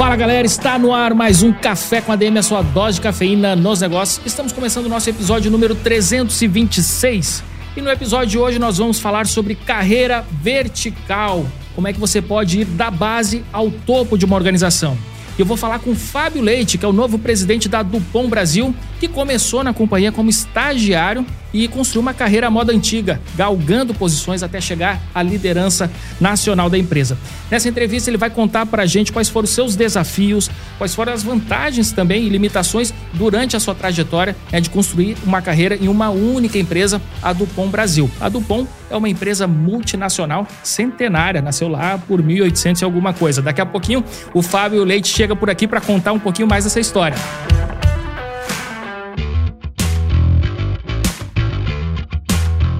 Fala galera, está no ar mais um Café com ADM, a sua dose de cafeína nos negócios. Estamos começando o nosso episódio número 326. E no episódio de hoje nós vamos falar sobre carreira vertical. Como é que você pode ir da base ao topo de uma organização. Eu vou falar com o Fábio Leite, que é o novo presidente da Dupont Brasil, que começou na companhia como estagiário e construiu uma carreira à moda antiga, galgando posições até chegar à liderança nacional da empresa. Nessa entrevista, ele vai contar para a gente quais foram os seus desafios, quais foram as vantagens também e limitações durante a sua trajetória né, de construir uma carreira em uma única empresa, a Dupont Brasil. A Dupont é uma empresa multinacional centenária, nasceu lá por 1800 e alguma coisa. Daqui a pouquinho, o Fábio Leite chega por aqui para contar um pouquinho mais dessa história.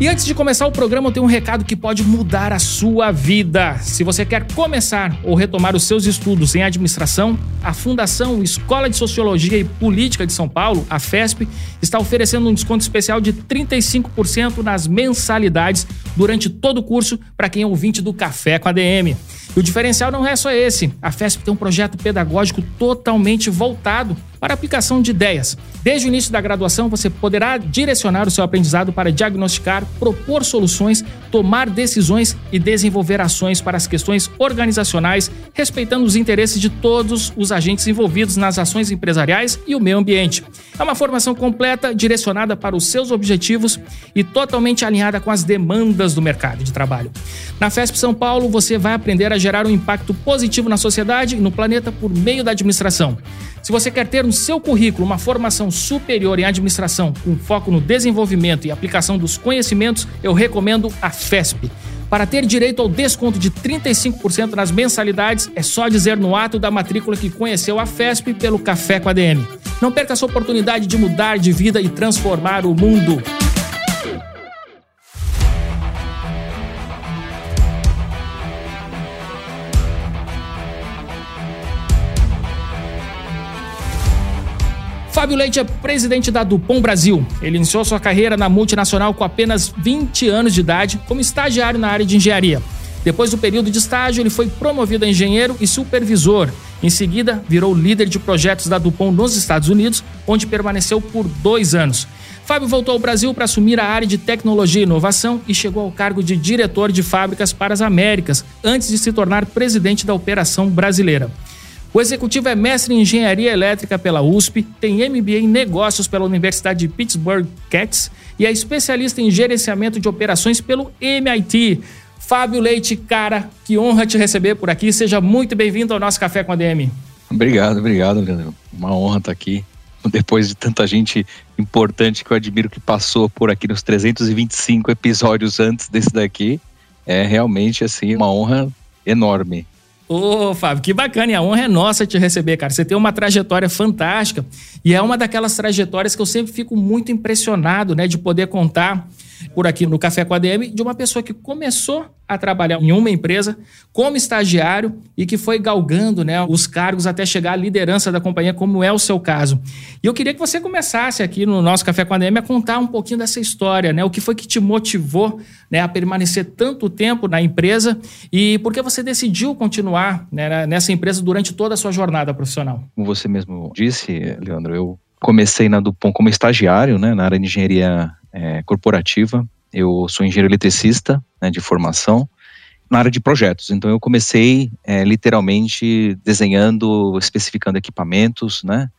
E antes de começar o programa, eu tenho um recado que pode mudar a sua vida. Se você quer começar ou retomar os seus estudos em administração, a Fundação Escola de Sociologia e Política de São Paulo, a FESP, está oferecendo um desconto especial de 35% nas mensalidades durante todo o curso para quem é ouvinte do Café com a DM. E o diferencial não é só esse. A FESP tem um projeto pedagógico totalmente voltado para aplicação de ideias. Desde o início da graduação, você poderá direcionar o seu aprendizado para diagnosticar, propor soluções, tomar decisões e desenvolver ações para as questões organizacionais, respeitando os interesses de todos os agentes envolvidos nas ações empresariais e o meio ambiente. É uma formação completa, direcionada para os seus objetivos e totalmente alinhada com as demandas do mercado de trabalho. Na FESP São Paulo, você vai aprender a gerar um impacto positivo na sociedade e no planeta por meio da administração. Se você quer ter no seu currículo uma formação superior em administração com foco no desenvolvimento e aplicação dos conhecimentos, eu recomendo a FESP. Para ter direito ao desconto de 35% nas mensalidades, é só dizer no ato da matrícula que conheceu a FESP pelo Café com a DM. Não perca essa oportunidade de mudar de vida e transformar o mundo. Fábio Leite é presidente da Dupont Brasil. Ele iniciou sua carreira na multinacional com apenas 20 anos de idade, como estagiário na área de engenharia. Depois do período de estágio, ele foi promovido a engenheiro e supervisor. Em seguida, virou líder de projetos da Dupont nos Estados Unidos, onde permaneceu por dois anos. Fábio voltou ao Brasil para assumir a área de tecnologia e inovação e chegou ao cargo de diretor de fábricas para as Américas, antes de se tornar presidente da operação brasileira. O executivo é mestre em engenharia elétrica pela USP, tem MBA em negócios pela Universidade de Pittsburgh Cats e é especialista em gerenciamento de operações pelo MIT. Fábio Leite, cara, que honra te receber por aqui. Seja muito bem-vindo ao nosso Café com a DM. Obrigado, obrigado, Leandro. Uma honra estar aqui. Depois de tanta gente importante que eu admiro que passou por aqui nos 325 episódios antes desse daqui, é realmente assim uma honra enorme. Ô, Fábio, que bacana. E a honra é nossa te receber, cara. Você tem uma trajetória fantástica. E é uma daquelas trajetórias que eu sempre fico muito impressionado, né, de poder contar por aqui no Café com a DM de uma pessoa que começou a trabalhar em uma empresa como estagiário e que foi galgando né, os cargos até chegar à liderança da companhia, como é o seu caso. E eu queria que você começasse aqui no nosso Café com a DM a contar um pouquinho dessa história, né? O que foi que te motivou né, a permanecer tanto tempo na empresa e por que você decidiu continuar né, nessa empresa durante toda a sua jornada profissional? Como você mesmo disse, Leandro, eu comecei na Dupont como estagiário, né, na área de engenharia é, corporativa. Eu sou engenheiro eletricista né, de formação na área de projetos. Então eu comecei é, literalmente desenhando, especificando equipamentos, né?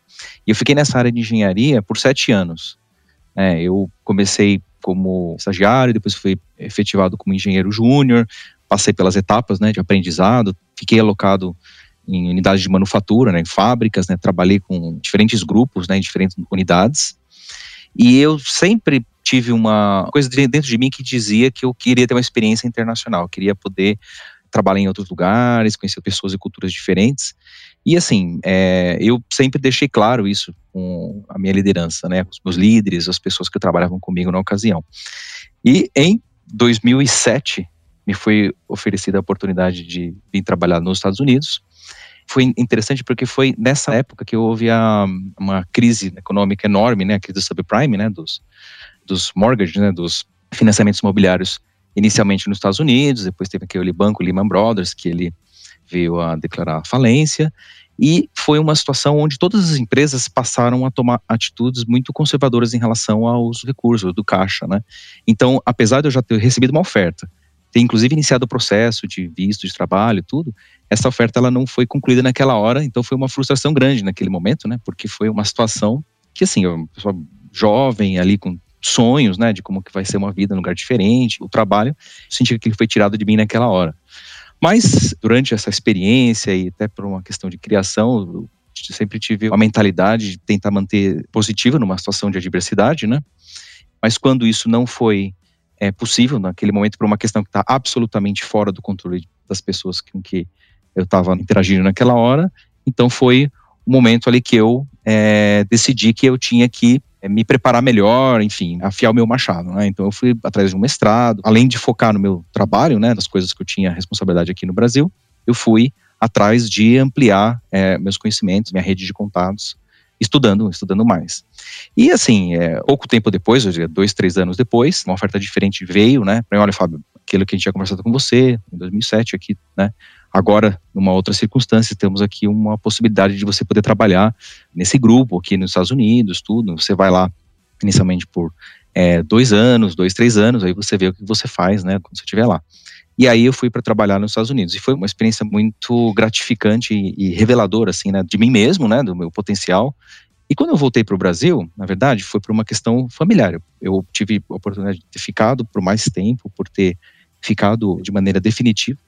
E eu fiquei nessa área de engenharia por sete anos. É, eu comecei como estagiário, depois fui efetivado como engenheiro júnior, passei pelas etapas né, de aprendizado, fiquei alocado em unidades de manufatura, né, em fábricas, né, trabalhei com diferentes grupos, né, em diferentes unidades. E eu sempre tive uma coisa dentro de mim que dizia que eu queria ter uma experiência internacional, queria poder trabalhar em outros lugares, conhecer pessoas e culturas diferentes. E assim, é, eu sempre deixei claro isso com a minha liderança, né, com os meus líderes, as pessoas que trabalhavam comigo na ocasião. E em 2007 me foi oferecida a oportunidade de vir trabalhar nos Estados Unidos. Foi interessante porque foi nessa época que houve a, uma crise econômica enorme, né, a crise do subprime, né, dos, dos mortgages, né, dos financiamentos imobiliários, inicialmente nos Estados Unidos, depois teve aquele banco Lehman Brothers, que ele veio a declarar falência, e foi uma situação onde todas as empresas passaram a tomar atitudes muito conservadoras em relação aos recursos do caixa, né? Então, apesar de eu já ter recebido uma oferta, ter inclusive iniciado o processo de visto de trabalho, tudo, essa oferta ela não foi concluída naquela hora, então foi uma frustração grande naquele momento, né? Porque foi uma situação que assim, pessoa jovem ali com sonhos, né, de como que vai ser uma vida num lugar diferente, o trabalho, senti que ele foi tirado de mim naquela hora. Mas durante essa experiência e até por uma questão de criação, eu sempre tive uma mentalidade de tentar manter positiva numa situação de adversidade, né? Mas quando isso não foi é, possível naquele momento por uma questão que está absolutamente fora do controle das pessoas com que eu estava interagindo naquela hora, então foi o momento ali que eu é, decidi que eu tinha que me preparar melhor, enfim, afiar o meu machado, né? Então eu fui atrás de um mestrado, além de focar no meu trabalho, né, das coisas que eu tinha responsabilidade aqui no Brasil, eu fui atrás de ampliar é, meus conhecimentos, minha rede de contatos, estudando, estudando mais. E assim, é, pouco tempo depois, dois, três anos depois, uma oferta diferente veio, né? Para olha, Fábio, aquilo que a gente tinha conversado com você em 2007 aqui, né? Agora, numa outra circunstância, temos aqui uma possibilidade de você poder trabalhar nesse grupo aqui nos Estados Unidos, tudo. Você vai lá inicialmente por é, dois anos, dois, três anos, aí você vê o que você faz, né, quando você estiver lá. E aí eu fui para trabalhar nos Estados Unidos e foi uma experiência muito gratificante e, e reveladora, assim, né, de mim mesmo, né, do meu potencial. E quando eu voltei para o Brasil, na verdade, foi por uma questão familiar. Eu tive a oportunidade de ter ficado por mais tempo, por ter ficado de maneira definitiva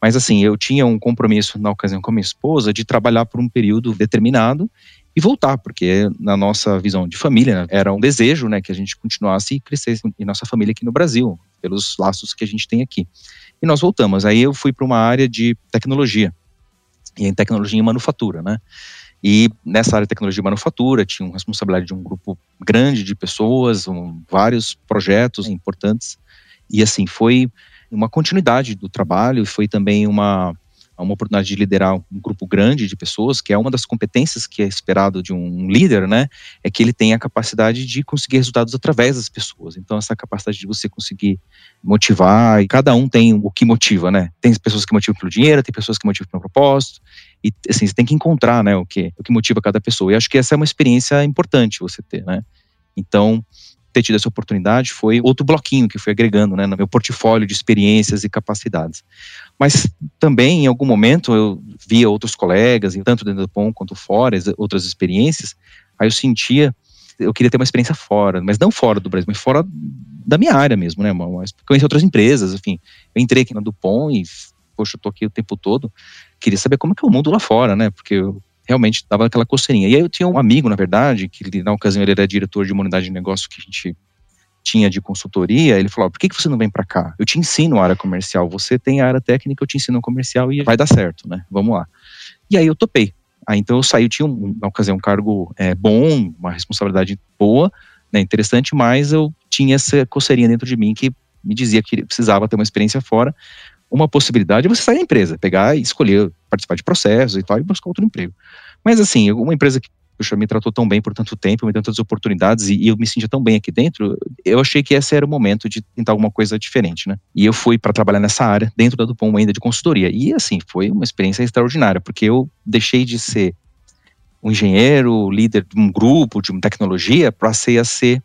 mas assim, eu tinha um compromisso na ocasião com a minha esposa de trabalhar por um período determinado e voltar, porque na nossa visão de família né, era um desejo, né, que a gente continuasse e crescesse em nossa família aqui no Brasil, pelos laços que a gente tem aqui. E nós voltamos. Aí eu fui para uma área de tecnologia, e em tecnologia e manufatura, né? E nessa área de tecnologia e manufatura, tinha responsabilidade de um grupo grande de pessoas, um, vários projetos importantes. E assim, foi uma continuidade do trabalho foi também uma, uma oportunidade de liderar um grupo grande de pessoas, que é uma das competências que é esperado de um líder, né? É que ele tenha a capacidade de conseguir resultados através das pessoas. Então, essa capacidade de você conseguir motivar, e cada um tem o que motiva, né? Tem pessoas que motivam pelo dinheiro, tem pessoas que motivam pelo propósito, e assim, você tem que encontrar, né, o que, o que motiva cada pessoa. E acho que essa é uma experiência importante você ter, né? Então, ter tido essa oportunidade foi outro bloquinho que fui agregando né, no meu portfólio de experiências e capacidades. Mas também, em algum momento, eu via outros colegas, tanto dentro do POM quanto fora, outras experiências, aí eu sentia, eu queria ter uma experiência fora, mas não fora do Brasil, mas fora da minha área mesmo, né? Mas conheci outras empresas, enfim. Eu entrei aqui na Dupont e, poxa, eu tô aqui o tempo todo, queria saber como é que é o mundo lá fora, né? Porque eu realmente dava aquela coceirinha. E aí eu tinha um amigo, na verdade, que na ocasião ele era diretor de uma unidade de negócio que a gente tinha de consultoria, ele falou: por que, que você não vem para cá? Eu te ensino a área comercial, você tem a área técnica, eu te ensino a comercial e vai dar certo, né? Vamos lá. E aí eu topei. Aí então eu saí, eu tinha um, na ocasião um cargo é, bom, uma responsabilidade boa, né, interessante, mas eu tinha essa coceirinha dentro de mim que me dizia que precisava ter uma experiência fora. Uma possibilidade é você sair da empresa, pegar e escolher participar de processos e tal e buscar outro emprego. Mas assim, uma empresa que puxa, me tratou tão bem por tanto tempo, me deu tantas oportunidades e, e, eu me sentia tão bem aqui dentro, eu achei que esse era o momento de tentar alguma coisa diferente, né? E eu fui para trabalhar nessa área, dentro da Dupont ainda de consultoria. E assim, foi uma experiência extraordinária, porque eu deixei de ser um engenheiro, líder de um grupo, de uma tecnologia, para ser a ser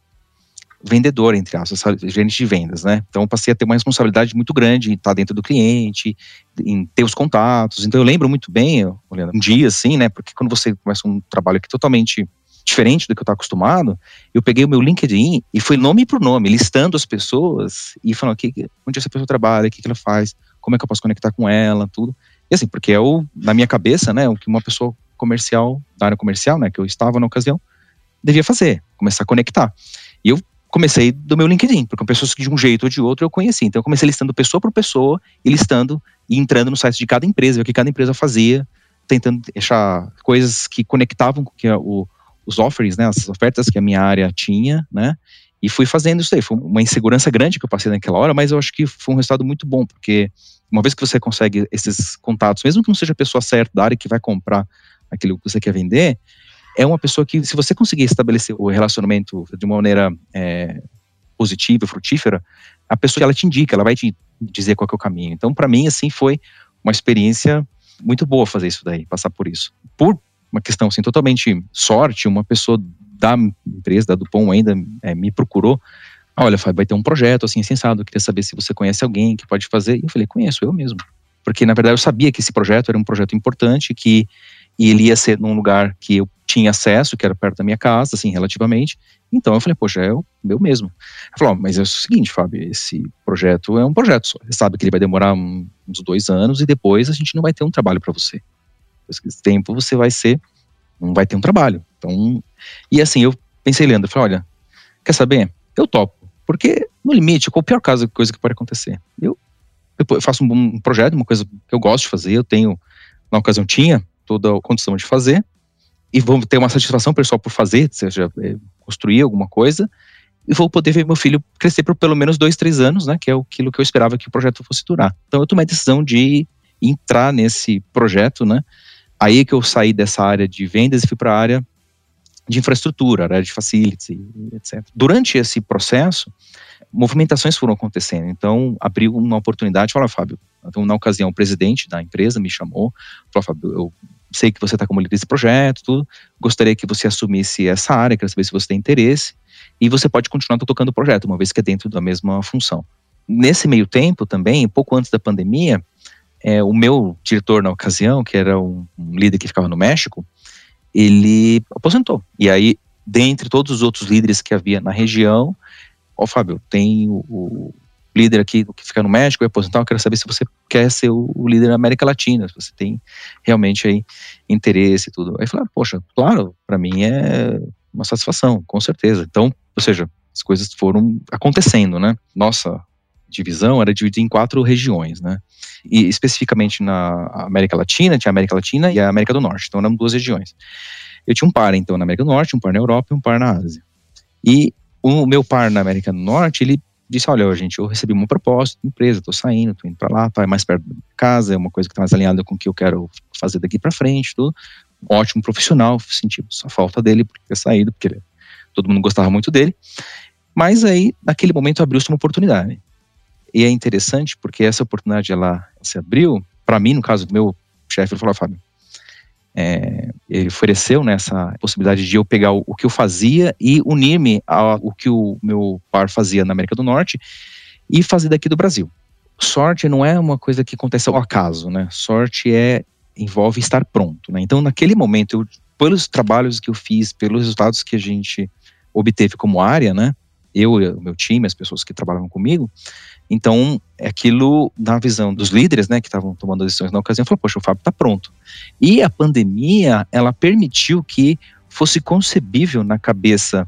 vendedor, entre aspas, gerente de vendas, né? Então passei a ter uma responsabilidade muito grande em estar dentro do cliente, em ter os contatos. Então eu lembro muito bem, olhando um dia assim, né? Porque quando você começa um trabalho que é totalmente diferente do que eu estava acostumado, eu peguei o meu LinkedIn e fui nome por nome, listando as pessoas e falando aqui, onde essa pessoa trabalha, o que, ela faz, como é que eu posso conectar com ela, tudo. E assim, porque é o, na minha cabeça, né, o que uma pessoa comercial, da área comercial, né, que eu estava na ocasião, devia fazer, começar a conectar. E eu comecei do meu LinkedIn, porque pessoas que de um jeito ou de outro eu conheci. Então eu comecei listando pessoa por pessoa e listando e entrando no site de cada empresa, ver o que cada empresa fazia, tentando deixar coisas que conectavam com que o, os offers, né, as ofertas que a minha área tinha, né, e fui fazendo isso aí. Foi uma insegurança grande que eu passei naquela hora, mas eu acho que foi um resultado muito bom, porque uma vez que você consegue esses contatos, mesmo que não seja a pessoa certa da área que vai comprar aquilo que você quer vender, é uma pessoa que, se você conseguir estabelecer o relacionamento de uma maneira é, positiva, frutífera, a pessoa ela te indica, ela vai te dizer qual é o caminho. Então, para mim, assim, foi uma experiência muito boa fazer isso daí, passar por isso. Por uma questão assim totalmente sorte, uma pessoa da empresa, da Dupont ainda é, me procurou. Olha, vai ter um projeto assim sensado, queria saber se você conhece alguém que pode fazer. E eu falei, conheço, eu mesmo. Porque na verdade eu sabia que esse projeto era um projeto importante, que ele ia ser num lugar que eu tinha acesso, que era perto da minha casa, assim, relativamente. Então eu falei, poxa, é o meu mesmo. Ele falou, oh, mas é o seguinte, Fábio, esse projeto é um projeto só. Você sabe que ele vai demorar uns dois anos e depois a gente não vai ter um trabalho para você. Depois desse tempo você vai ser, não vai ter um trabalho. Então, e assim, eu pensei, Leandro, falei, olha, quer saber? Eu topo. Porque, no limite, qual a pior caso, coisa que pode acontecer? Eu, eu faço um, um projeto, uma coisa que eu gosto de fazer, eu tenho, na ocasião tinha toda a condição de fazer, e vou ter uma satisfação pessoal por fazer, seja, é, construir alguma coisa, e vou poder ver meu filho crescer por pelo menos dois, três anos, né, que é aquilo que eu esperava que o projeto fosse durar. Então eu tomei a decisão de entrar nesse projeto, né, aí que eu saí dessa área de vendas e fui para a área de infraestrutura, área de facilities, etc. Durante esse processo, movimentações foram acontecendo. Então, abriu uma oportunidade. Fala, Fábio. Então, na ocasião, o presidente da empresa me chamou. Falou, Fábio, eu sei que você está como líder desse projeto, tudo. Gostaria que você assumisse essa área, quero saber se você tem interesse. E você pode continuar tocando o projeto, uma vez que é dentro da mesma função. Nesse meio tempo também, pouco antes da pandemia, é, o meu diretor na ocasião, que era um, um líder que ficava no México, ele aposentou. E aí, dentre todos os outros líderes que havia na região, ó, Fábio, tem o, o líder aqui que fica no México, vai aposentar, eu quero saber se você quer ser o, líder da América Latina, se você tem realmente aí interesse e tudo. Aí falei, ah, poxa, claro, para mim é uma satisfação, com certeza. Então, ou seja, as coisas foram acontecendo, né? Nossa divisão era dividida em quatro regiões, né? E especificamente na América Latina, tinha a América Latina e a América do Norte, então eram duas regiões. Eu tinha um par, então, na América do Norte, um par na Europa e um par na Ásia. E o meu par na América do Norte, ele disse, olha, gente, eu recebi uma proposta de empresa, estou saindo, estou indo para lá, tá, mais perto da casa, é uma coisa que está mais alinhada com o que eu quero fazer daqui para frente, tudo. Ótimo profissional, senti só falta dele por ter saído, porque ele, todo mundo gostava muito dele. Mas aí, naquele momento, abriu-se uma oportunidade. E é interessante porque essa oportunidade ela se abriu, para mim, no caso do meu chefe, ele falou, Fábio, é, ele ofereceu nessa né, possibilidade de eu pegar o, o que eu fazia e unir-me ao que o meu par fazia na América do Norte e fazer daqui do Brasil. Sorte não é uma coisa que acontece ao acaso, né? Sorte é envolve estar pronto, né? Então, naquele momento, eu, pelos trabalhos que eu fiz, pelos resultados que a gente obteve como área, né? Eu, o meu time, as pessoas que trabalhavam comigo, então, aquilo, na visão dos líderes, né, que estavam tomando decisões na ocasião, falou, poxa, o Fábio está pronto. E a pandemia, ela permitiu que fosse concebível na cabeça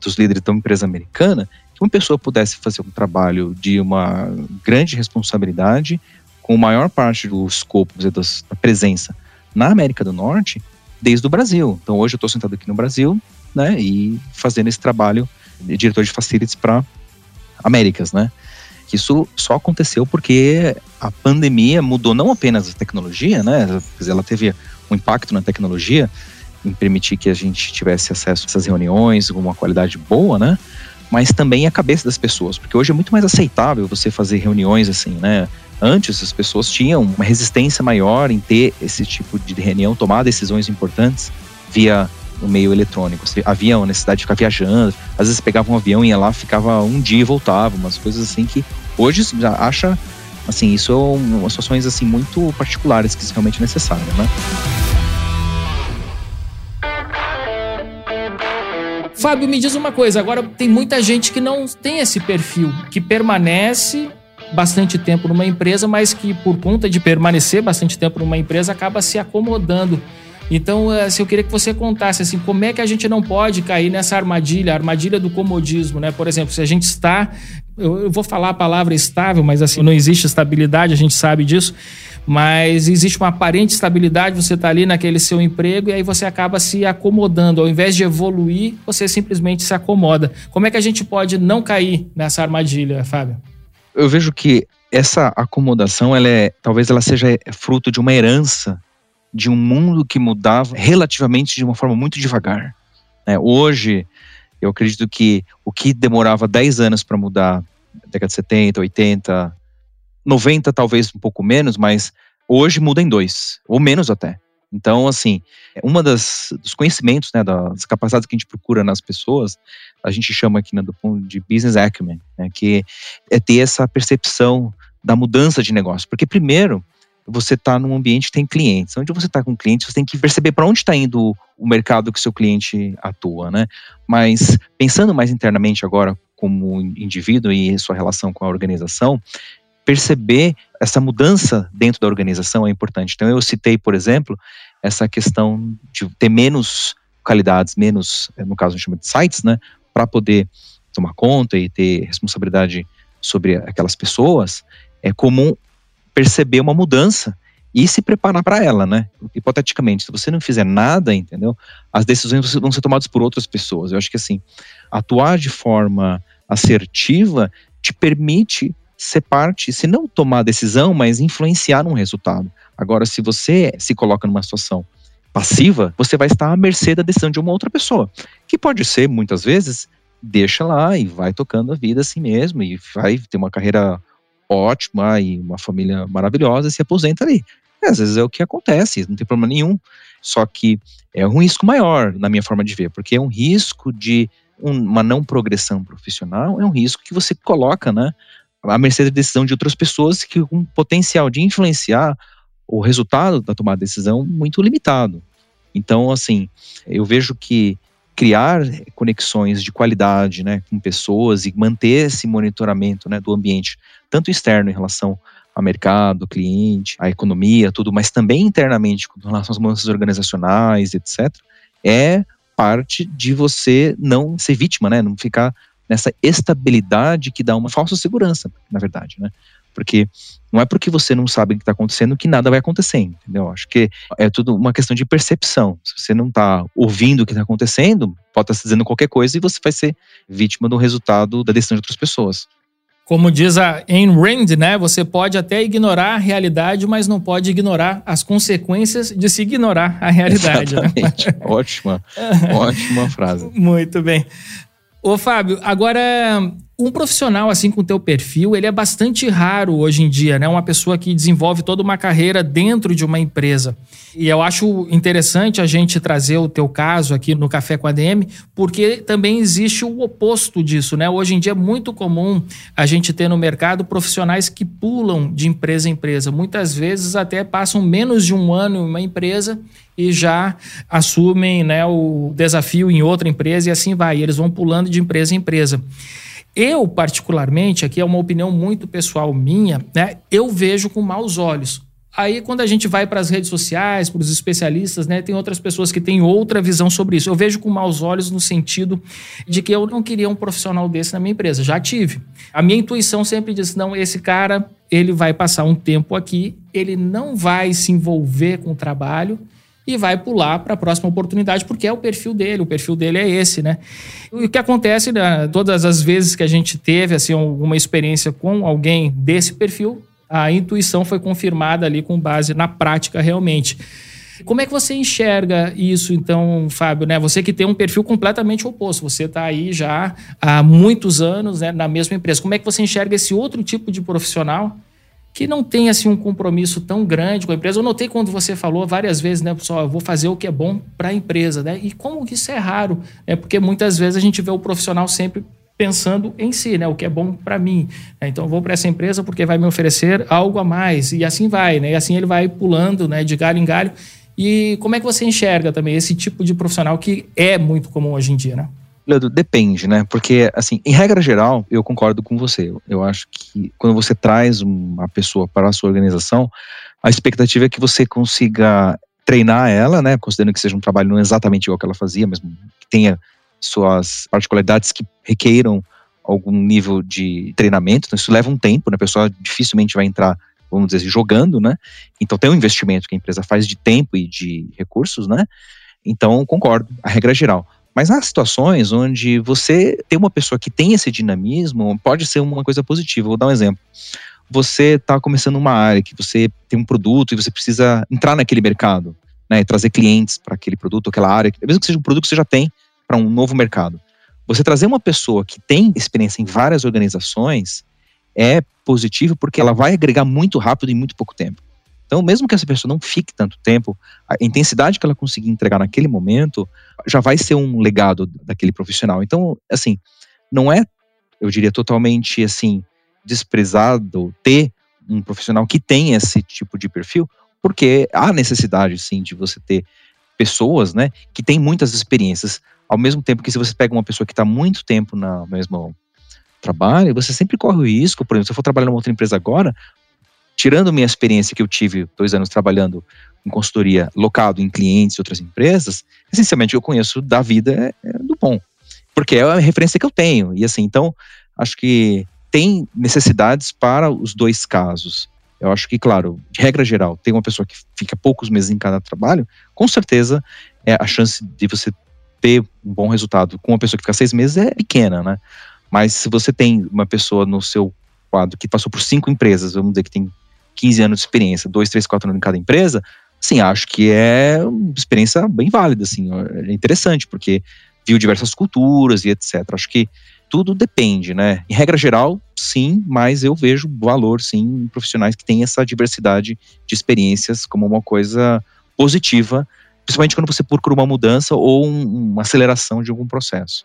dos líderes da empresa americana que uma pessoa pudesse fazer um trabalho de uma grande responsabilidade, com a maior parte do escopo, da presença na América do Norte, desde o Brasil. Então, hoje eu estou sentado aqui no Brasil, né, e fazendo esse trabalho de diretor de facilities para Américas, né que isso só aconteceu porque a pandemia mudou não apenas a tecnologia, né? Ela teve um impacto na tecnologia em permitir que a gente tivesse acesso a essas reuniões com uma qualidade boa, né? Mas também a cabeça das pessoas, porque hoje é muito mais aceitável você fazer reuniões assim, né? Antes as pessoas tinham uma resistência maior em ter esse tipo de reunião, tomar decisões importantes via o meio eletrônico. Havia uma necessidade de ficar viajando, às vezes pegava um avião, ia lá, ficava um dia e voltava, umas coisas assim que hoje acha, assim, isso é umas situações assim muito particulares que é realmente necessário, né? Fábio, me diz uma coisa, agora tem muita gente que não tem esse perfil, que permanece bastante tempo numa empresa, mas que por conta de permanecer bastante tempo numa empresa acaba se acomodando. Então, assim, eu queria que você contasse assim, como é que a gente não pode cair nessa armadilha, a armadilha do comodismo, né? Por exemplo, se a gente está eu, eu vou falar a palavra estável, mas assim, não existe estabilidade, a gente sabe disso, mas existe uma aparente estabilidade, você está ali naquele seu emprego e aí você acaba se acomodando. Ao invés de evoluir, você simplesmente se acomoda. Como é que a gente pode não cair nessa armadilha, Fábio? Eu vejo que essa acomodação, ela é, talvez ela seja fruto de uma herança de um mundo que mudava relativamente de uma forma muito devagar. Né? Hoje, eu acredito que o que demorava 10 anos para mudar, década de 70, 80, 90 talvez um pouco menos, mas hoje muda em dois, ou menos até. Então, assim, uma das dos conhecimentos, né, das capacidades que a gente procura nas pessoas, a gente chama aqui né, do ponto de business acumen, né, que é ter essa percepção da mudança de negócio. Porque primeiro, você está num ambiente que tem clientes. Onde você está com clientes, você tem que perceber para onde está indo o mercado que seu cliente atua, né? Mas pensando mais internamente agora como indivíduo e sua relação com a organização, perceber essa mudança dentro da organização é importante. Então eu citei, por exemplo, essa questão de ter menos qualidades, menos, no caso a gente chama de sites, né, para poder tomar conta e ter responsabilidade sobre aquelas pessoas, é comum perceber uma mudança e se preparar para ela, né? Hipoteticamente, se você não fizer nada, entendeu? As decisões vão ser tomadas por outras pessoas. Eu acho que assim, atuar de forma assertiva te permite ser parte, se não tomar decisão, mas influenciar um resultado. Agora, se você se coloca numa situação passiva, você vai estar à mercê da decisão de uma outra pessoa, que pode ser, muitas vezes, deixa lá e vai tocando a vida assim mesmo e vai ter uma carreira ótima e uma família maravilhosa se aposenta ali. E às vezes é o que acontece, não tem problema nenhum. Só que é um risco maior, na minha forma de ver, porque é um risco de uma não progressão profissional, é um risco que você coloca, né, à mercê da decisão de outras pessoas que com um potencial de influenciar o resultado da tomada de decisão muito limitado. Então, assim, eu vejo que criar conexões de qualidade né, com pessoas e manter esse monitoramento né, do ambiente, tanto externo em relação ao mercado, cliente, à economia, tudo, mas também internamente com relação às mudanças organizacionais, etc., é parte de você não ser vítima, né, não ficar nessa estabilidade que dá uma falsa segurança, na verdade, né? Porque não é porque você não sabe o que está acontecendo que nada vai acontecer, entendeu? Acho que é tudo uma questão de percepção. Se você não está ouvindo o que está acontecendo, pode estar tá dizendo qualquer coisa e você vai ser vítima do resultado da decisão de outras pessoas. Como diz a Ayn Rand, né? Você pode até ignorar a realidade, mas não pode ignorar as consequências de se ignorar a realidade. Né? Exatamente. Né? ótima, ótima frase. Muito bem. Ô, Fábio, agora um profissional assim com teu perfil, ele é bastante raro hoje em dia, né? Uma pessoa que desenvolve toda uma carreira dentro de uma empresa. E eu acho interessante a gente trazer o teu caso aqui no Café com a DM, porque também existe o oposto disso, né? Hoje em dia é muito comum a gente ter no mercado profissionais que pulam de empresa em empresa. Muitas vezes até passam menos de um ano em uma empresa e já assumem né, o desafio em outra empresa e assim vai. E eles vão pulando de empresa em empresa. Eu, particularmente, aqui é uma opinião muito pessoal minha, né? Eu vejo com maus olhos. Aí, quando a gente vai para as redes sociais, para os especialistas, né, tem outras pessoas que têm outra visão sobre isso. Eu vejo com maus olhos no sentido de que eu não queria um profissional desse na minha empresa. Já tive. A minha intuição sempre diz: não, esse cara, ele vai passar um tempo aqui, ele não vai se envolver com o trabalho e vai pular para a próxima oportunidade, porque é o perfil dele, o perfil dele é esse, né? o que acontece, né, todas as vezes que a gente teve assim alguma experiência com alguém desse perfil, a intuição foi confirmada ali com base na prática realmente. Como é que você enxerga isso, então, Fábio? Né? Você que tem um perfil completamente oposto, você está aí já há muitos anos né, na mesma empresa. Como é que você enxerga esse outro tipo de profissional que não tem assim um compromisso tão grande com a empresa. Eu notei quando você falou várias vezes, né, pessoal, eu vou fazer o que é bom para a empresa, né? E como que isso é raro, é porque muitas vezes a gente vê o profissional sempre pensando em si, né, o que é bom para mim. Né? Então vou para essa empresa porque vai me oferecer algo a mais e assim vai, né? E assim ele vai pulando, né, de galho em galho. E como é que você enxerga também esse tipo de profissional que é muito comum hoje em dia, né? Leandro, depende, né? Porque, assim, em regra geral, eu concordo com você. Eu acho que quando você traz uma pessoa para a sua organização, a expectativa é que você consiga treinar ela, né? Considerando que seja um trabalho não exatamente igual que ela fazia, mas que tenha suas particularidades que requeiram algum nível de treinamento, então isso leva um tempo, né? A pessoa dificilmente vai entrar, vamos dizer assim, jogando, né? Então tem um investimento que a empresa faz de tempo e de recursos, né? Então concordo, a regra geral. Mas há situações onde você tem uma pessoa que tem esse dinamismo, pode ser uma coisa positiva. Vou dar um exemplo. Você está começando uma área que você tem um produto e você precisa entrar naquele mercado, né, trazer clientes para aquele produto, aquela área, mesmo que seja um produto que você já tem para um novo mercado. Você trazer uma pessoa que tem experiência em várias organizações é positivo porque ela vai agregar muito rápido em muito pouco tempo. Então, mesmo que essa pessoa não fique tanto tempo, a intensidade que ela conseguir entregar naquele momento já vai ser um legado daquele profissional. Então, assim, não é, eu diria, totalmente assim desprezado ter um profissional que tem esse tipo de perfil, porque há necessidade, sim, de você ter pessoas, né, que têm muitas experiências, ao mesmo tempo que se você pega uma pessoa que está muito tempo na mesma trabalho, você sempre corre o risco, por exemplo, se eu for trabalhar numa outra empresa agora, tirando minha experiência que eu tive dois anos trabalhando em consultoria locado em clientes e outras empresas, essencialmente eu conheço da vida é, é, do bom. Porque é a referência que eu tenho. E assim, então, acho que tem necessidades para os dois casos. Eu acho que, claro, de regra geral, tem uma pessoa que fica poucos meses em cada trabalho, com certeza é, a chance de você ter um bom resultado com uma pessoa que fica seis meses é pequena, né? Mas se você tem uma pessoa no seu quadro que passou por cinco empresas, vamos dizer que tem 15 anos de experiência, 2, 3, 4 anos em cada empresa, assim, acho que é uma experiência bem válida, assim, é interessante, porque viu diversas culturas e etc. Acho que tudo depende, né? Em regra geral, sim, mas eu vejo valor, sim, em profissionais que têm essa diversidade de experiências como uma coisa positiva, principalmente quando você procura uma mudança ou um, uma aceleração de algum processo.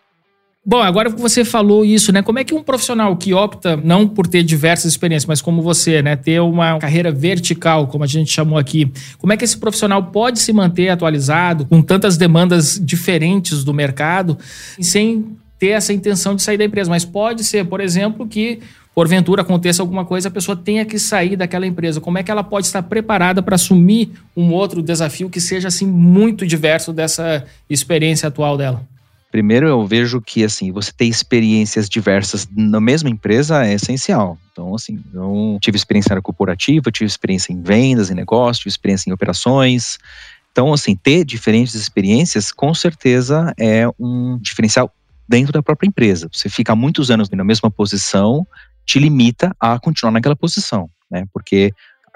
Bom, agora que você falou isso, né? Como é que um profissional que opta não por ter diversas experiências, mas como você, né, ter uma carreira vertical, como a gente chamou aqui, como é que esse profissional pode se manter atualizado com tantas demandas diferentes do mercado, sem ter essa intenção de sair da empresa? Mas pode ser, por exemplo, que porventura aconteça alguma coisa, a pessoa tenha que sair daquela empresa. Como é que ela pode estar preparada para assumir um outro desafio que seja assim muito diverso dessa experiência atual dela? Primeiro, eu vejo que assim você ter experiências diversas na mesma empresa é essencial. Então, assim, eu tive experiência na corporativa, tive experiência em vendas, em negócios, tive experiência em operações. Então, assim, ter diferentes experiências com certeza é um diferencial dentro da própria empresa. Você fica muitos anos na mesma posição, te limita a continuar naquela posição, né? Porque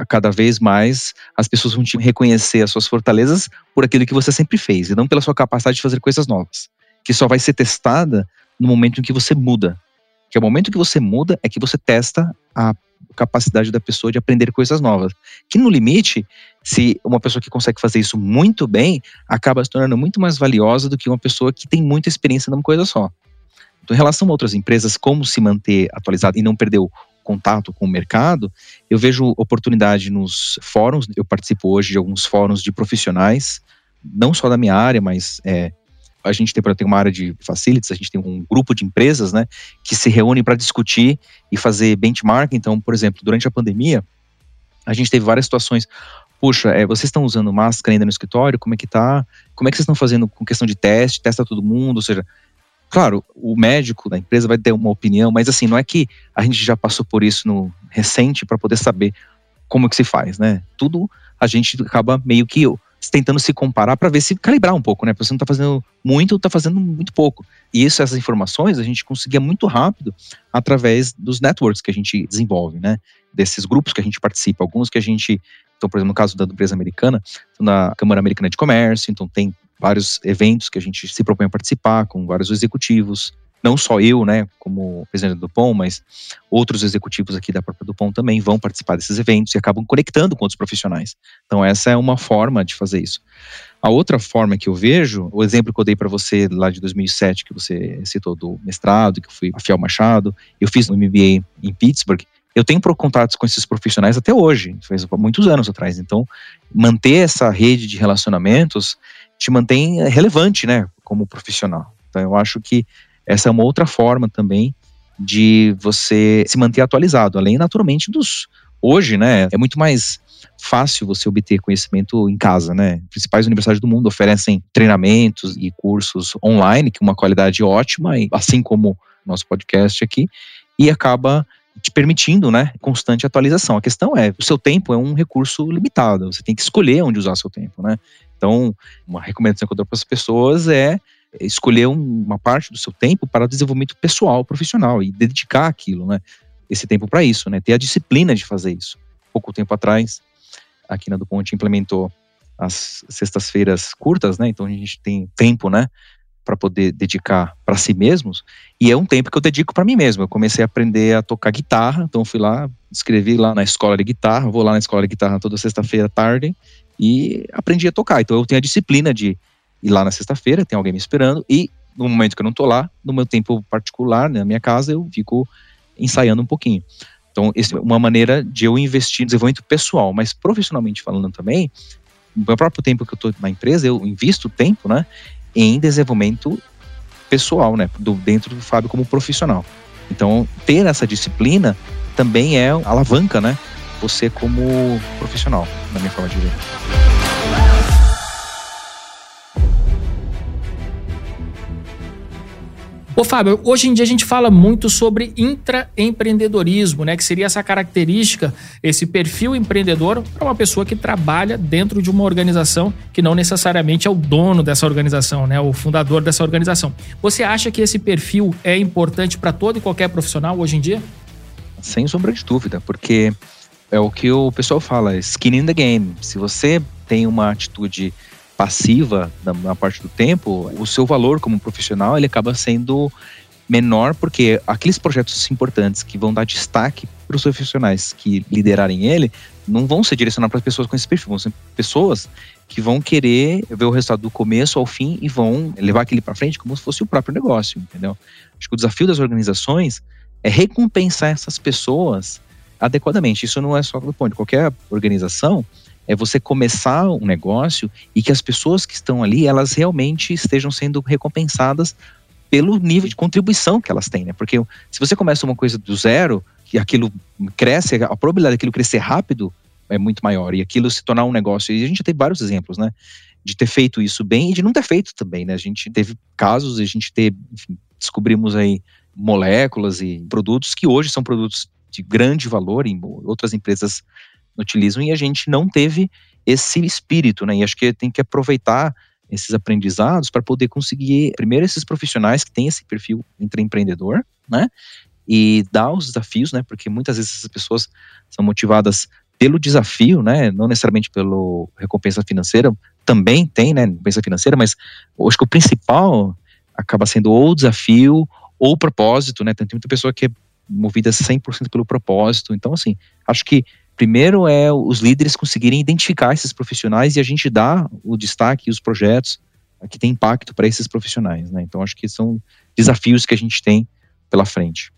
cada vez mais as pessoas vão te reconhecer as suas fortalezas por aquilo que você sempre fez e não pela sua capacidade de fazer coisas novas que só vai ser testada no momento em que você muda. Que é o momento que você muda é que você testa a capacidade da pessoa de aprender coisas novas. Que no limite, se uma pessoa que consegue fazer isso muito bem, acaba se tornando muito mais valiosa do que uma pessoa que tem muita experiência numa coisa só. Então, em relação a outras empresas, como se manter atualizado e não perder o contato com o mercado, eu vejo oportunidade nos fóruns. Eu participo hoje de alguns fóruns de profissionais, não só da minha área, mas é, a gente tem, tem uma área de facilities, a gente tem um grupo de empresas, né, que se reúnem para discutir e fazer benchmark. Então, por exemplo, durante a pandemia, a gente teve várias situações. Puxa, é, vocês estão usando máscara ainda no escritório? Como é que tá? Como é que vocês estão fazendo com questão de teste? Testa todo mundo? Ou seja, claro, o médico da empresa vai ter uma opinião, mas assim, não é que a gente já passou por isso no recente para poder saber como é que se faz, né? Tudo a gente acaba meio que tentando se comparar para ver se calibrar um pouco, né? Você não está fazendo muito ou está fazendo muito pouco. E isso, essas informações a gente conseguia muito rápido através dos networks que a gente desenvolve, né? Desses grupos que a gente participa, alguns que a gente, então, por exemplo, no caso da empresa americana, na Câmara Americana de Comércio, então tem vários eventos que a gente se propõe a participar com vários executivos, não só eu, né, como presidente do Dupont, mas outros executivos aqui da própria Dupont também vão participar desses eventos e acabam conectando com outros profissionais. Então essa é uma forma de fazer isso. A outra forma que eu vejo, o exemplo que eu dei para você lá de 2007, que você citou do mestrado, que eu fui a Fiel Machado, eu fiz um MBA em Pittsburgh, eu tenho contatos com esses profissionais até hoje, faz muitos anos atrás. Então, manter essa rede de relacionamentos te mantém relevante, né, como profissional. Então, eu acho que essa é uma outra forma também de você se manter atualizado, além naturalmente dos hoje, né, é muito mais fácil você obter conhecimento em casa, né? Principais universidades do mundo oferecem treinamentos e cursos online com uma qualidade ótima, assim como nosso podcast aqui, e acaba te permitindo, né, constante atualização. A questão é, o seu tempo é um recurso limitado, você tem que escolher onde usar seu tempo, né? Então, uma recomendação que eu dou para as pessoas é escolher uma parte do seu tempo para o desenvolvimento pessoal, profissional e dedicar aquilo, né? Esse tempo para isso, né? Ter a disciplina de fazer isso. Pouco tempo atrás, aqui na do Ponte implementou as sextas-feiras curtas, né? Então a gente tem tempo, né? Para poder dedicar para si mesmos. E é um tempo que eu dedico para mim mesmo. Eu comecei a aprender a tocar guitarra, então fui lá, escrevi lá na escola de guitarra, vou lá na escola de guitarra toda sexta-feira à tarde e aprendi a tocar. Então eu tenho a disciplina de ir lá na sexta-feira, tem alguém me esperando e no momento que eu não tô lá, no meu tempo particular, né, na minha casa, eu fico ensaiando um pouquinho. Então, é uma maneira de eu investir em desenvolvimento pessoal, mas profissionalmente falando também, no meu próprio tempo que eu estou na empresa, eu invisto tempo, né, em desenvolvimento pessoal, né, do, dentro do Fábio como profissional. Então, ter essa disciplina também é alavanca, né, você como profissional, na minha forma de ver. Ô Fábio, hoje em dia a gente fala muito sobre intraempreendedorismo, né? Que seria essa característica, esse perfil empreendedor para uma pessoa que trabalha dentro de uma organização que não necessariamente é o dono dessa organização, né? O fundador dessa organização. Você acha que esse perfil é importante para todo e qualquer profissional hoje em dia? Sem sombra de dúvida, porque é o que o pessoal fala, skin in the game. Se você tem uma atitude passiva na, na parte do tempo, o seu valor como profissional ele acaba sendo menor porque aqueles projetos importantes que vão dar destaque para os profissionais que liderarem ele não vão ser direcionados para pessoas com esse perfil, vão ser pessoas que vão querer ver o resultado do começo ao fim e vão levar aquele para frente como se fosse o próprio negócio, entendeu? Acho que o desafio das organizações é recompensar essas pessoas adequadamente. Isso não é só do ponto qualquer organização, é você começar um negócio e que as pessoas que estão ali, elas realmente estejam sendo recompensadas pelo nível de contribuição que elas têm, né? Porque se você começa uma coisa do zero e aquilo cresce, a probabilidade daquilo crescer rápido é muito maior e aquilo se tornar um negócio. E a gente tem vários exemplos, né? De ter feito isso bem e de não ter feito também, né? A gente teve casos, a gente teve, enfim, descobrimos aí moléculas e produtos que hoje são produtos de grande valor em outras empresas utilizam e a gente não teve esse espírito, né? E acho que tem que aproveitar esses aprendizados para poder conseguir, primeiro, esses profissionais que têm esse perfil entre empreendedor, né? E dar os desafios, né? Porque muitas vezes essas pessoas são motivadas pelo desafio, né? Não necessariamente pela recompensa financeira, também tem, né? Recompensa financeira, mas acho que o principal acaba sendo ou o desafio ou o propósito, né? Tem muita pessoa que é movida 100% pelo propósito. Então, assim, acho que primeiro é os líderes conseguirem identificar esses profissionais e a gente dar o destaque e os projetos que têm impacto para esses profissionais, né? Então acho que são desafios que a gente tem pela frente.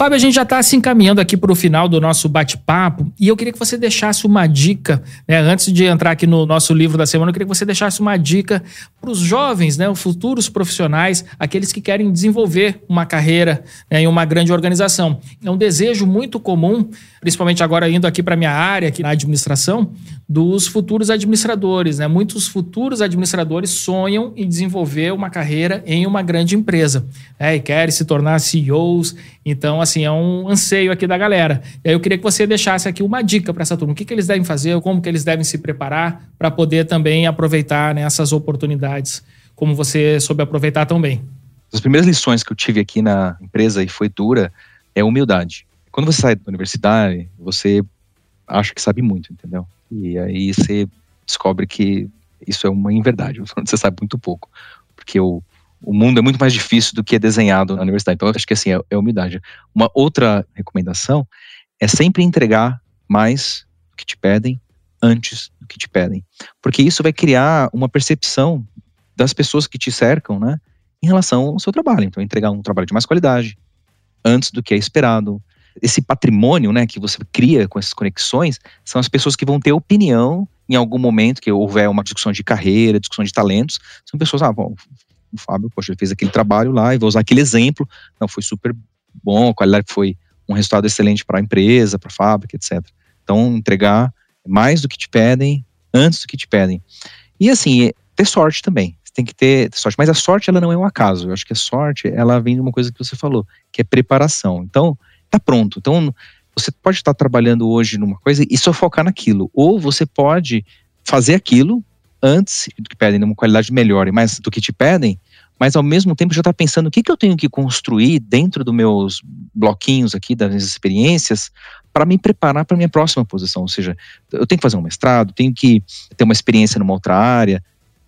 Fábio, a gente já está se encaminhando aqui para o final do nosso bate-papo e eu queria que você deixasse uma dica, né, antes de entrar aqui no nosso livro da semana, eu queria que você deixasse uma dica para os jovens, né, os futuros profissionais, aqueles que querem desenvolver uma carreira né, em uma grande organização. É um desejo muito comum, principalmente agora indo aqui para minha área, aqui na administração, dos futuros administradores. Né? Muitos futuros administradores sonham em desenvolver uma carreira em uma grande empresa né, e querem se tornar CEOs. Então, assim, é um anseio aqui da galera. E aí eu queria que você deixasse aqui uma dica para essa turma. O que, que eles devem fazer, como que eles devem se preparar para poder também aproveitar né, essas oportunidades, como você soube aproveitar também. As primeiras lições que eu tive aqui na empresa e foi dura é humildade. Quando você sai da universidade, você acha que sabe muito, entendeu? E aí você descobre que isso é uma inverdade, você sabe muito pouco. Porque o, o mundo é muito mais difícil do que é desenhado na universidade. Então, eu acho que assim, é, é humildade. Uma outra recomendação é sempre entregar mais do que te pedem antes do que te pedem. Porque isso vai criar uma percepção das pessoas que te cercam, né, em relação ao seu trabalho. Então, entregar um trabalho de mais qualidade antes do que é esperado, esse patrimônio né, que você cria com essas conexões são as pessoas que vão ter opinião em algum momento que houver uma discussão de carreira, discussão de talentos. São pessoas, ah, bom, o Fábio, poxa, ele fez aquele trabalho lá e vou usar aquele exemplo. Não, foi super bom, a qualidade foi um resultado excelente para a empresa, para a fábrica, etc. Então, entregar mais do que te pedem, antes do que te pedem. E assim, ter sorte também. Você tem que ter sorte. Mas a sorte, ela não é um acaso. Eu acho que a sorte, ela vem de uma coisa que você falou, que é preparação. Então, tá pronto. Então, você pode estar trabalhando hoje numa coisa e só focar naquilo. Ou você pode fazer aquilo antes do que pedem, numa qualidade melhor e mais do que te pedem, mas ao mesmo tempo já está pensando o que, que eu tenho que construir dentro dos meus bloquinhos aqui, das minhas experiências, para me preparar para a minha próxima posição. Ou seja, eu tenho que fazer um mestrado, tenho que ter uma experiência numa outra área,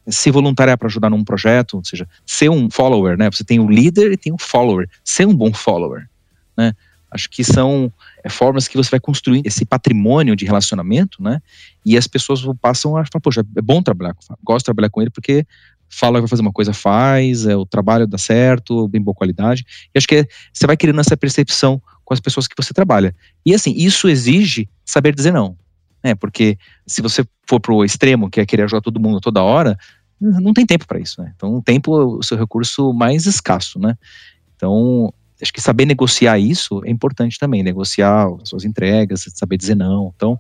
se voluntariar para ajudar num projeto, ou seja, ser um follower, né? Você tem o líder e tem o follower, ser um bom follower, né? Acho que são formas que você vai construir esse patrimônio de relacionamento, né? E as pessoas passam a falar, poxa, é bom trabalhar com gosto de trabalhar com ele porque fala que vai fazer uma coisa, faz, é, o trabalho dá certo, bem boa qualidade. E acho que é, você vai criando essa percepção com as pessoas que você trabalha. E assim, isso exige saber dizer não. Né? Porque se você for pro extremo, que é querer ajudar todo mundo toda hora, não tem tempo para isso, né? Então, o tempo é o seu recurso mais escasso, né? Então, acho que saber negociar isso é importante também, negociar as suas entregas, saber dizer não. Então,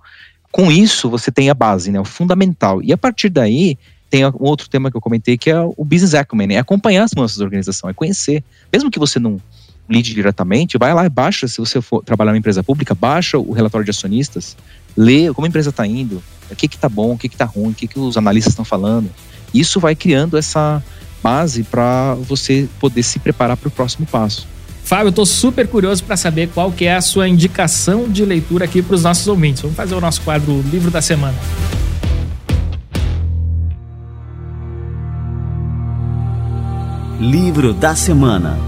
com isso, você tem a base, né? O fundamental. E a partir daí, tem um outro tema que eu comentei que é o business acumen, né? é acompanhar as mudanças da organização, é conhecer. Mesmo que você não lide diretamente, vai lá e baixa, se você for trabalhar numa empresa pública, baixa o relatório de acionistas, lê como a empresa está indo, o que está bom, o que está ruim, o que, que os analistas estão falando. Isso vai criando essa base para você poder se preparar para o próximo passo. Fábio, eu estou super curioso para saber qual que é a sua indicação de leitura aqui para os nossos ouvintes. Vamos fazer o nosso quadro Livro da Semana. Livro da Semana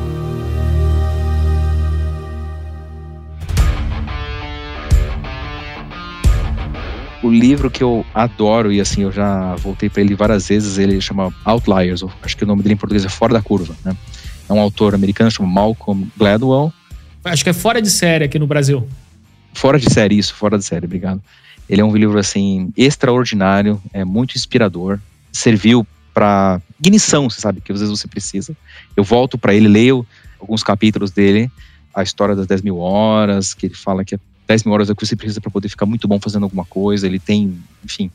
O livro que eu adoro, e assim, eu já voltei para ele várias vezes, ele chama Outliers, acho que o nome dele em português é Fora da Curva, né? É um autor americano chamado Malcolm Gladwell. Acho que é fora de série aqui no Brasil. Fora de série, isso, fora de série, obrigado. Ele é um livro, assim, extraordinário, é muito inspirador, serviu para ignição, você sabe, que às vezes você precisa. Eu volto para ele, leio alguns capítulos dele, a história das 10 mil horas, que ele fala que é 10 mil horas é o que você precisa para poder ficar muito bom fazendo alguma coisa. Ele tem, enfim,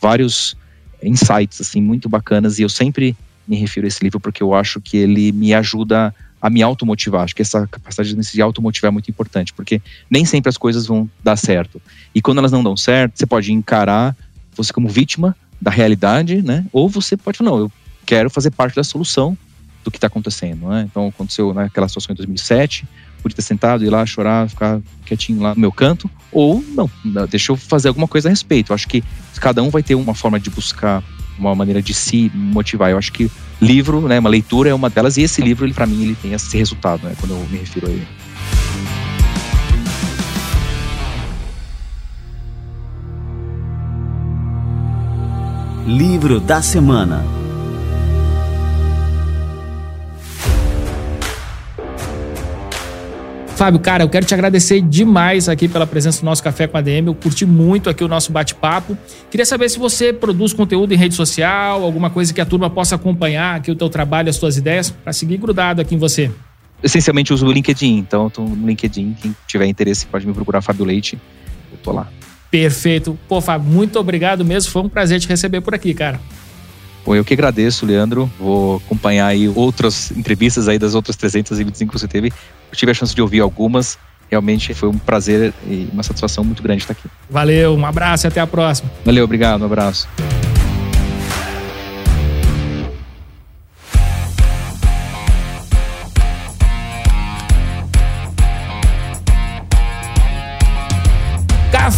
vários insights, assim, muito bacanas, e eu sempre me refiro a esse livro porque eu acho que ele me ajuda a me automotivar. Acho que essa capacidade de se automotivar é muito importante, porque nem sempre as coisas vão dar certo. E quando elas não dão certo, você pode encarar você como vítima da realidade, né? Ou você pode falar, não, eu quero fazer parte da solução do que está acontecendo, né? Então aconteceu naquela situação em 2007, podia ter sentado, ir lá chorar, ficar quietinho lá no meu canto, ou não, deixa eu fazer alguma coisa a respeito. Eu acho que cada um vai ter uma forma de buscar uma maneira de se motivar. Eu acho que livro, né, uma leitura é uma delas e esse livro, ele para mim, ele tem esse resultado, né, quando eu me refiro a ele. Livro da Semana Fábio, cara, eu quero te agradecer demais aqui pela presença no nosso Café com a DM. Eu curti muito aqui o nosso bate-papo. Queria saber se você produz conteúdo em rede social, alguma coisa que a turma possa acompanhar aqui o teu trabalho, as tuas ideias, para seguir grudado aqui em você. Essencialmente uso o LinkedIn, então eu tô no LinkedIn. Quem tiver interesse pode me procurar, Fábio Leite. Eu tô lá. Perfeito. Pô, Fábio, muito obrigado mesmo. Foi um prazer te receber por aqui, cara. Bom, eu que agradeço, Leandro. Vou acompanhar aí outras entrevistas aí das outras 325 que você teve. Eu tive a chance de ouvir algumas. Realmente foi um prazer e uma satisfação muito grande estar aqui. Valeu, um abraço e até a próxima. Valeu, obrigado, um abraço.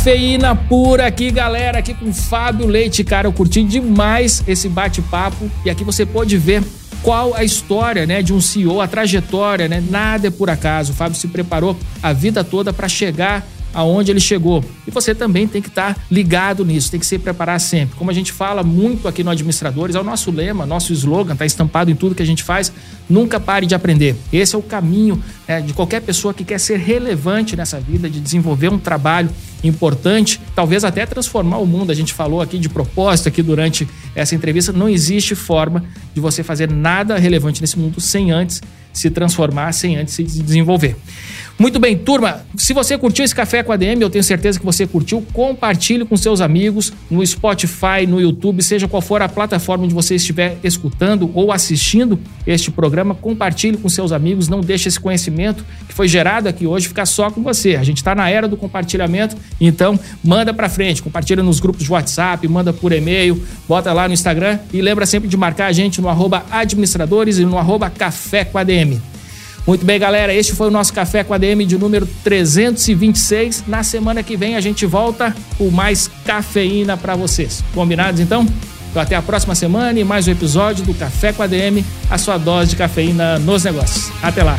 Cafeína pura aqui, galera, aqui com Fábio Leite, cara, eu curti demais esse bate-papo e aqui você pode ver qual a história, né, de um CEO, a trajetória, né? Nada é por acaso. O Fábio se preparou a vida toda para chegar aonde ele chegou. E você também tem que estar tá ligado nisso, tem que se preparar sempre. Como a gente fala muito aqui no Administradores, é o nosso lema, nosso slogan, está estampado em tudo que a gente faz. Nunca pare de aprender. Esse é o caminho né, de qualquer pessoa que quer ser relevante nessa vida, de desenvolver um trabalho importante, talvez até transformar o mundo. A gente falou aqui de propósito aqui durante essa entrevista. Não existe forma de você fazer nada relevante nesse mundo sem antes se transformar sem antes se desenvolver. Muito bem, turma. Se você curtiu esse café com a DM, eu tenho certeza que você curtiu. Compartilhe com seus amigos no Spotify, no YouTube, seja qual for a plataforma onde você estiver escutando ou assistindo este programa. Compartilhe com seus amigos. Não deixe esse conhecimento que foi gerado aqui hoje ficar só com você. A gente está na era do compartilhamento, então manda para frente. Compartilha nos grupos de WhatsApp, manda por e-mail, bota lá no Instagram e lembra sempre de marcar a gente no arroba administradores e no arroba café com a DM. Muito bem, galera. Este foi o nosso Café com a DM de número 326. Na semana que vem a gente volta com mais cafeína para vocês. Combinados então? Então até a próxima semana e mais um episódio do Café com a DM, a sua dose de cafeína nos negócios. Até lá.